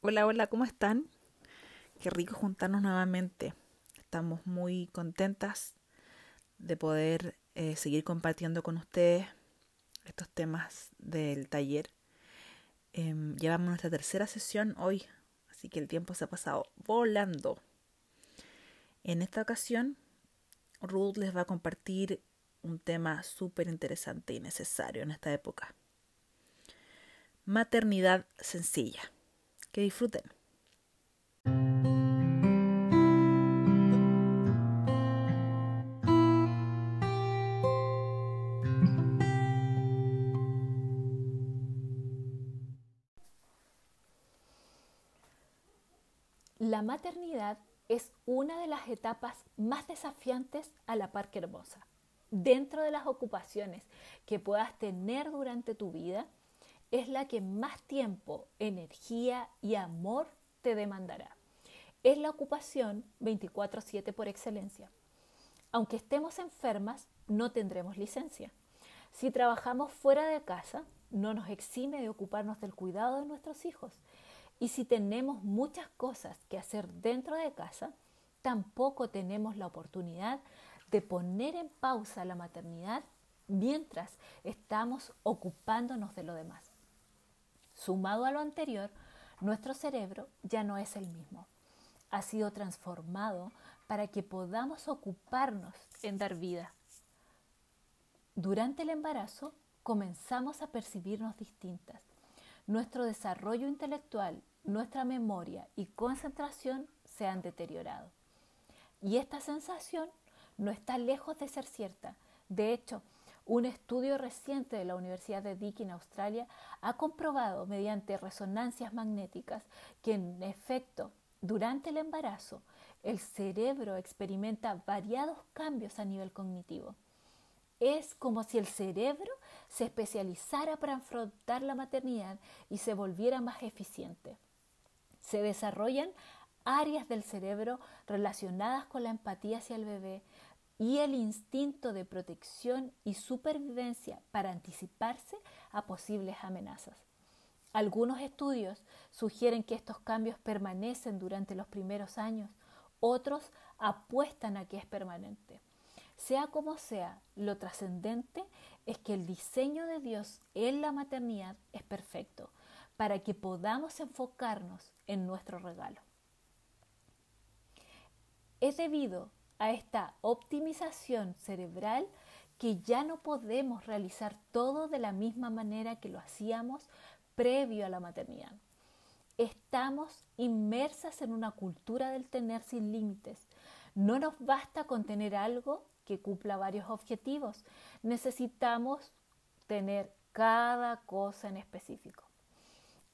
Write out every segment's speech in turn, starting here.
Hola, hola, ¿cómo están? Qué rico juntarnos nuevamente. Estamos muy contentas de poder eh, seguir compartiendo con ustedes estos temas del taller. Em, llevamos nuestra tercera sesión hoy, así que el tiempo se ha pasado volando. En esta ocasión, Ruth les va a compartir un tema súper interesante y necesario en esta época. Maternidad sencilla. Que disfruten. La maternidad es una de las etapas más desafiantes a la par que hermosa. Dentro de las ocupaciones que puedas tener durante tu vida, es la que más tiempo, energía y amor te demandará. Es la ocupación 24/7 por excelencia. Aunque estemos enfermas, no tendremos licencia. Si trabajamos fuera de casa, no nos exime de ocuparnos del cuidado de nuestros hijos. Y si tenemos muchas cosas que hacer dentro de casa, tampoco tenemos la oportunidad de poner en pausa la maternidad mientras estamos ocupándonos de lo demás. Sumado a lo anterior, nuestro cerebro ya no es el mismo. Ha sido transformado para que podamos ocuparnos en dar vida. Durante el embarazo comenzamos a percibirnos distintas. Nuestro desarrollo intelectual, nuestra memoria y concentración se han deteriorado. Y esta sensación no está lejos de ser cierta. De hecho, un estudio reciente de la Universidad de Dick en Australia ha comprobado mediante resonancias magnéticas que en efecto durante el embarazo el cerebro experimenta variados cambios a nivel cognitivo. Es como si el cerebro se especializara para afrontar la maternidad y se volviera más eficiente. Se desarrollan áreas del cerebro relacionadas con la empatía hacia el bebé, y el instinto de protección y supervivencia para anticiparse a posibles amenazas. Algunos estudios sugieren que estos cambios permanecen durante los primeros años, otros apuestan a que es permanente. Sea como sea, lo trascendente es que el diseño de Dios en la maternidad es perfecto para que podamos enfocarnos en nuestro regalo. Es debido a esta optimización cerebral que ya no podemos realizar todo de la misma manera que lo hacíamos previo a la maternidad. Estamos inmersas en una cultura del tener sin límites. No nos basta con tener algo que cumpla varios objetivos. Necesitamos tener cada cosa en específico.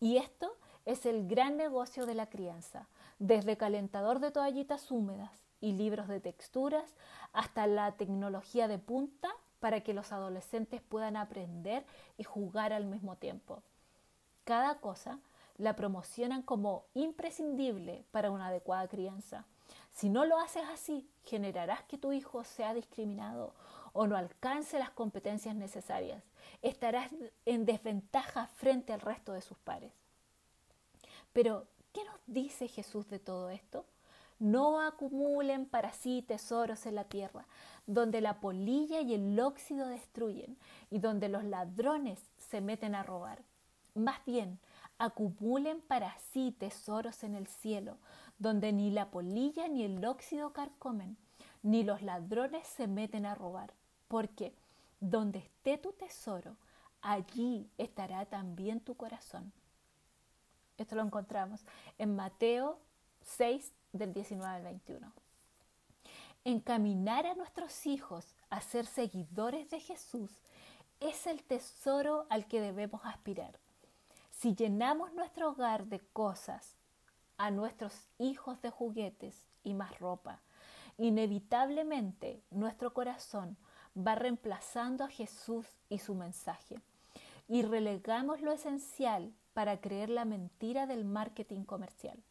Y esto es el gran negocio de la crianza, desde calentador de toallitas húmedas y libros de texturas hasta la tecnología de punta para que los adolescentes puedan aprender y jugar al mismo tiempo. Cada cosa la promocionan como imprescindible para una adecuada crianza. Si no lo haces así, generarás que tu hijo sea discriminado o no alcance las competencias necesarias. Estarás en desventaja frente al resto de sus pares. Pero, ¿qué nos dice Jesús de todo esto? No acumulen para sí tesoros en la tierra, donde la polilla y el óxido destruyen y donde los ladrones se meten a robar. Más bien, acumulen para sí tesoros en el cielo, donde ni la polilla ni el óxido carcomen, ni los ladrones se meten a robar. Porque donde esté tu tesoro, allí estará también tu corazón. Esto lo encontramos en Mateo 6, del 19 al 21. Encaminar a nuestros hijos a ser seguidores de Jesús es el tesoro al que debemos aspirar. Si llenamos nuestro hogar de cosas, a nuestros hijos de juguetes y más ropa, inevitablemente nuestro corazón va reemplazando a Jesús y su mensaje y relegamos lo esencial para creer la mentira del marketing comercial.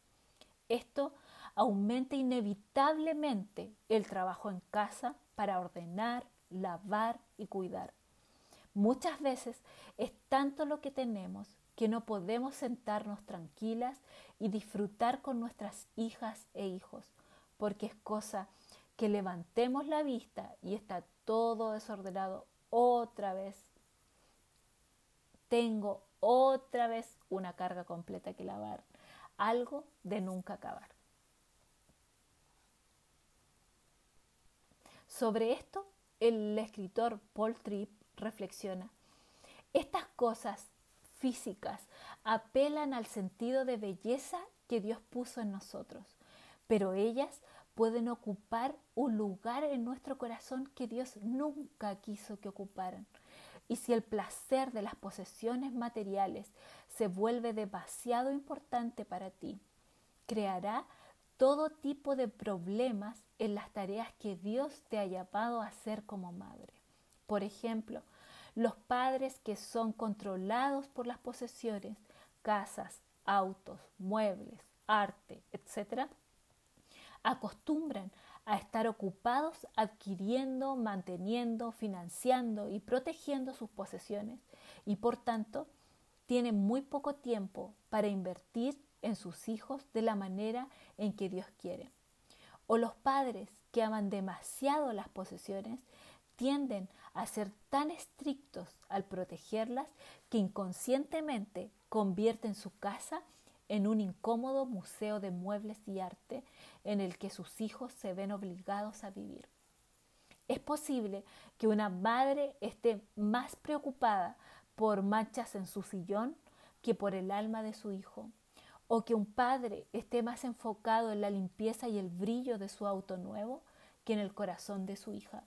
Esto aumenta inevitablemente el trabajo en casa para ordenar, lavar y cuidar. Muchas veces es tanto lo que tenemos que no podemos sentarnos tranquilas y disfrutar con nuestras hijas e hijos, porque es cosa que levantemos la vista y está todo desordenado otra vez. Tengo otra vez una carga completa que lavar, algo de nunca acabar. Sobre esto, el escritor Paul Tripp reflexiona, estas cosas físicas apelan al sentido de belleza que Dios puso en nosotros, pero ellas pueden ocupar un lugar en nuestro corazón que Dios nunca quiso que ocuparan. Y si el placer de las posesiones materiales se vuelve demasiado importante para ti, creará todo tipo de problemas en las tareas que Dios te ha llamado a hacer como madre. Por ejemplo, los padres que son controlados por las posesiones, casas, autos, muebles, arte, etc., acostumbran a estar ocupados adquiriendo, manteniendo, financiando y protegiendo sus posesiones y por tanto tienen muy poco tiempo para invertir en sus hijos de la manera en que Dios quiere. O los padres que aman demasiado las posesiones tienden a ser tan estrictos al protegerlas que inconscientemente convierten su casa en un incómodo museo de muebles y arte en el que sus hijos se ven obligados a vivir. Es posible que una madre esté más preocupada por manchas en su sillón que por el alma de su hijo, o que un padre esté más enfocado en la limpieza y el brillo de su auto nuevo que en el corazón de su hija.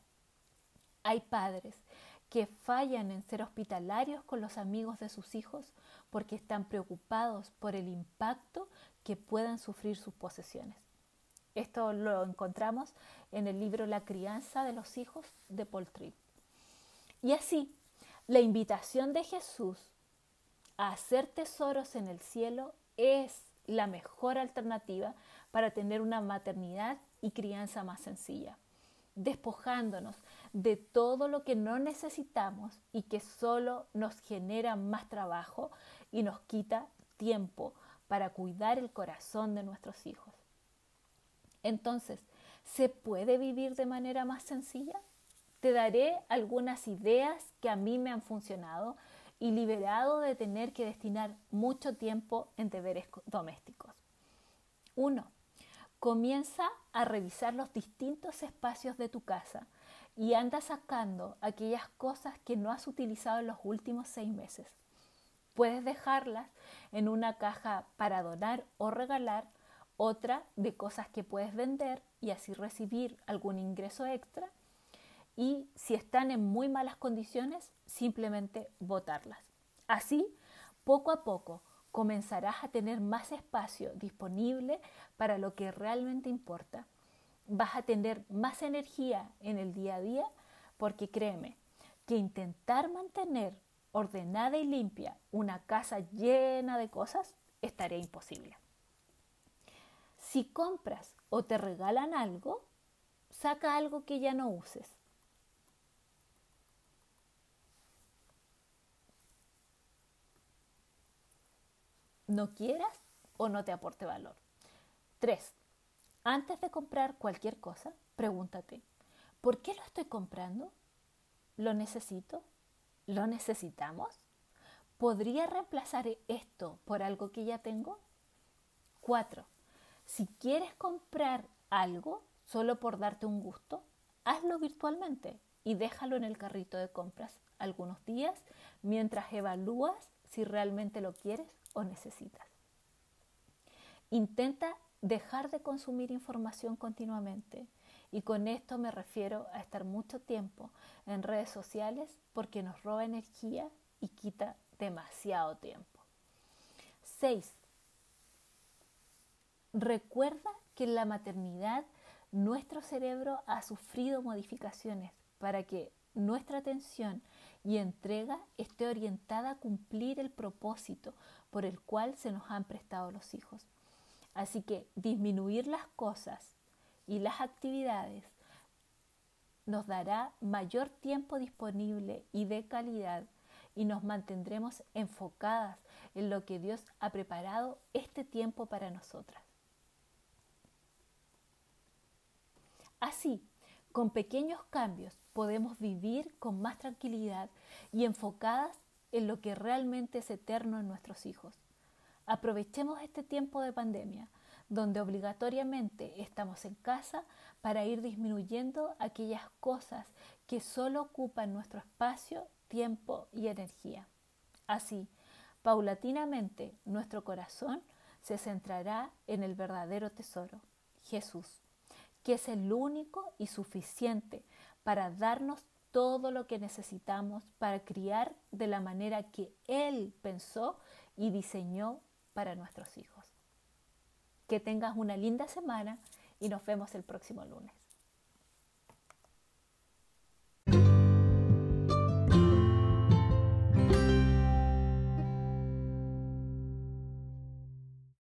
Hay padres que fallan en ser hospitalarios con los amigos de sus hijos porque están preocupados por el impacto que puedan sufrir sus posesiones. Esto lo encontramos en el libro La crianza de los hijos de Paul Tripp. Y así, la invitación de Jesús a hacer tesoros en el cielo es la mejor alternativa para tener una maternidad y crianza más sencilla, despojándonos de todo lo que no necesitamos y que solo nos genera más trabajo y nos quita tiempo para cuidar el corazón de nuestros hijos. Entonces, ¿se puede vivir de manera más sencilla? Te daré algunas ideas que a mí me han funcionado y liberado de tener que destinar mucho tiempo en deberes domésticos. 1. Comienza a revisar los distintos espacios de tu casa y anda sacando aquellas cosas que no has utilizado en los últimos seis meses. Puedes dejarlas en una caja para donar o regalar, otra de cosas que puedes vender y así recibir algún ingreso extra. Y si están en muy malas condiciones, simplemente botarlas. Así, poco a poco, comenzarás a tener más espacio disponible para lo que realmente importa. Vas a tener más energía en el día a día porque créeme que intentar mantener ordenada y limpia una casa llena de cosas estaría imposible. Si compras o te regalan algo, saca algo que ya no uses. No quieras o no te aporte valor. 3. Antes de comprar cualquier cosa, pregúntate, ¿por qué lo estoy comprando? ¿Lo necesito? ¿Lo necesitamos? ¿Podría reemplazar esto por algo que ya tengo? 4. Si quieres comprar algo solo por darte un gusto, hazlo virtualmente y déjalo en el carrito de compras algunos días mientras evalúas si realmente lo quieres o necesitas. Intenta dejar de consumir información continuamente y con esto me refiero a estar mucho tiempo en redes sociales porque nos roba energía y quita demasiado tiempo. 6. Recuerda que en la maternidad nuestro cerebro ha sufrido modificaciones para que nuestra atención y entrega esté orientada a cumplir el propósito por el cual se nos han prestado los hijos. Así que disminuir las cosas y las actividades nos dará mayor tiempo disponible y de calidad y nos mantendremos enfocadas en lo que Dios ha preparado este tiempo para nosotras. Así, con pequeños cambios podemos vivir con más tranquilidad y enfocadas en lo que realmente es eterno en nuestros hijos. Aprovechemos este tiempo de pandemia, donde obligatoriamente estamos en casa para ir disminuyendo aquellas cosas que solo ocupan nuestro espacio, tiempo y energía. Así, paulatinamente, nuestro corazón se centrará en el verdadero tesoro, Jesús, que es el único y suficiente para darnos todo lo que necesitamos para criar de la manera que Él pensó y diseñó para nuestros hijos. Que tengas una linda semana y nos vemos el próximo lunes.